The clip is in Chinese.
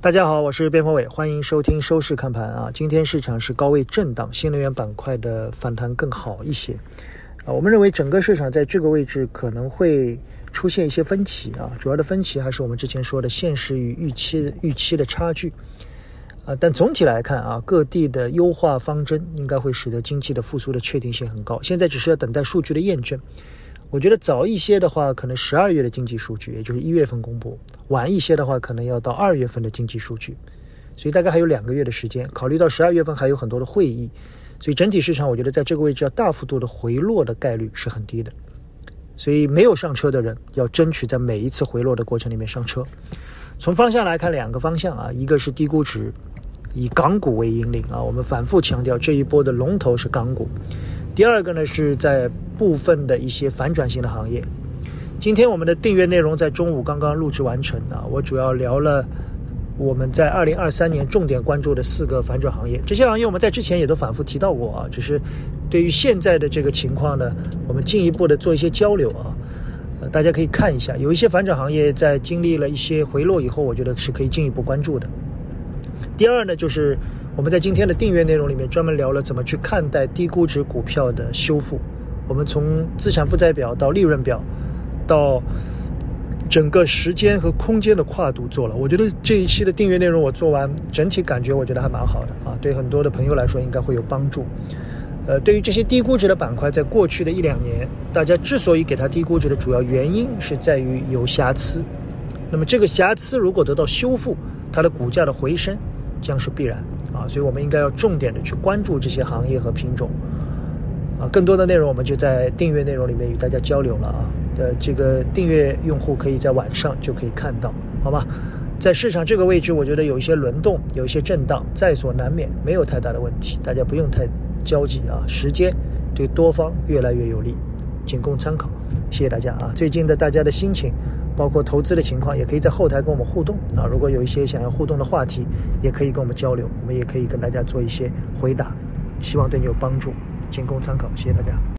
大家好，我是边锋伟，欢迎收听收市看盘啊。今天市场是高位震荡，新能源板块的反弹更好一些啊。我们认为整个市场在这个位置可能会出现一些分歧啊，主要的分歧还是我们之前说的现实与预期预期的差距啊。但总体来看啊，各地的优化方针应该会使得经济的复苏的确定性很高。现在只是要等待数据的验证。我觉得早一些的话，可能十二月的经济数据，也就是一月份公布；晚一些的话，可能要到二月份的经济数据。所以大概还有两个月的时间。考虑到十二月份还有很多的会议，所以整体市场我觉得在这个位置要大幅度的回落的概率是很低的。所以没有上车的人要争取在每一次回落的过程里面上车。从方向来看，两个方向啊，一个是低估值，以港股为引领啊，我们反复强调这一波的龙头是港股。第二个呢，是在部分的一些反转型的行业。今天我们的订阅内容在中午刚刚录制完成啊，我主要聊了我们在二零二三年重点关注的四个反转行业。这些行业我们在之前也都反复提到过啊，只是对于现在的这个情况呢，我们进一步的做一些交流啊。呃，大家可以看一下，有一些反转行业在经历了一些回落以后，我觉得是可以进一步关注的。第二呢，就是。我们在今天的订阅内容里面专门聊了怎么去看待低估值股票的修复。我们从资产负债表到利润表，到整个时间和空间的跨度做了。我觉得这一期的订阅内容我做完，整体感觉我觉得还蛮好的啊，对很多的朋友来说应该会有帮助。呃，对于这些低估值的板块，在过去的一两年，大家之所以给它低估值的主要原因是在于有瑕疵。那么这个瑕疵如果得到修复，它的股价的回升将是必然。啊，所以我们应该要重点的去关注这些行业和品种，啊，更多的内容我们就在订阅内容里面与大家交流了啊。的这个订阅用户可以在晚上就可以看到，好吧？在市场这个位置，我觉得有一些轮动，有一些震荡，在所难免，没有太大的问题，大家不用太焦急啊。时间对多方越来越有利，仅供参考。谢谢大家啊！最近的大家的心情。包括投资的情况，也可以在后台跟我们互动啊。如果有一些想要互动的话题，也可以跟我们交流，我们也可以跟大家做一些回答，希望对你有帮助，仅供参考。谢谢大家。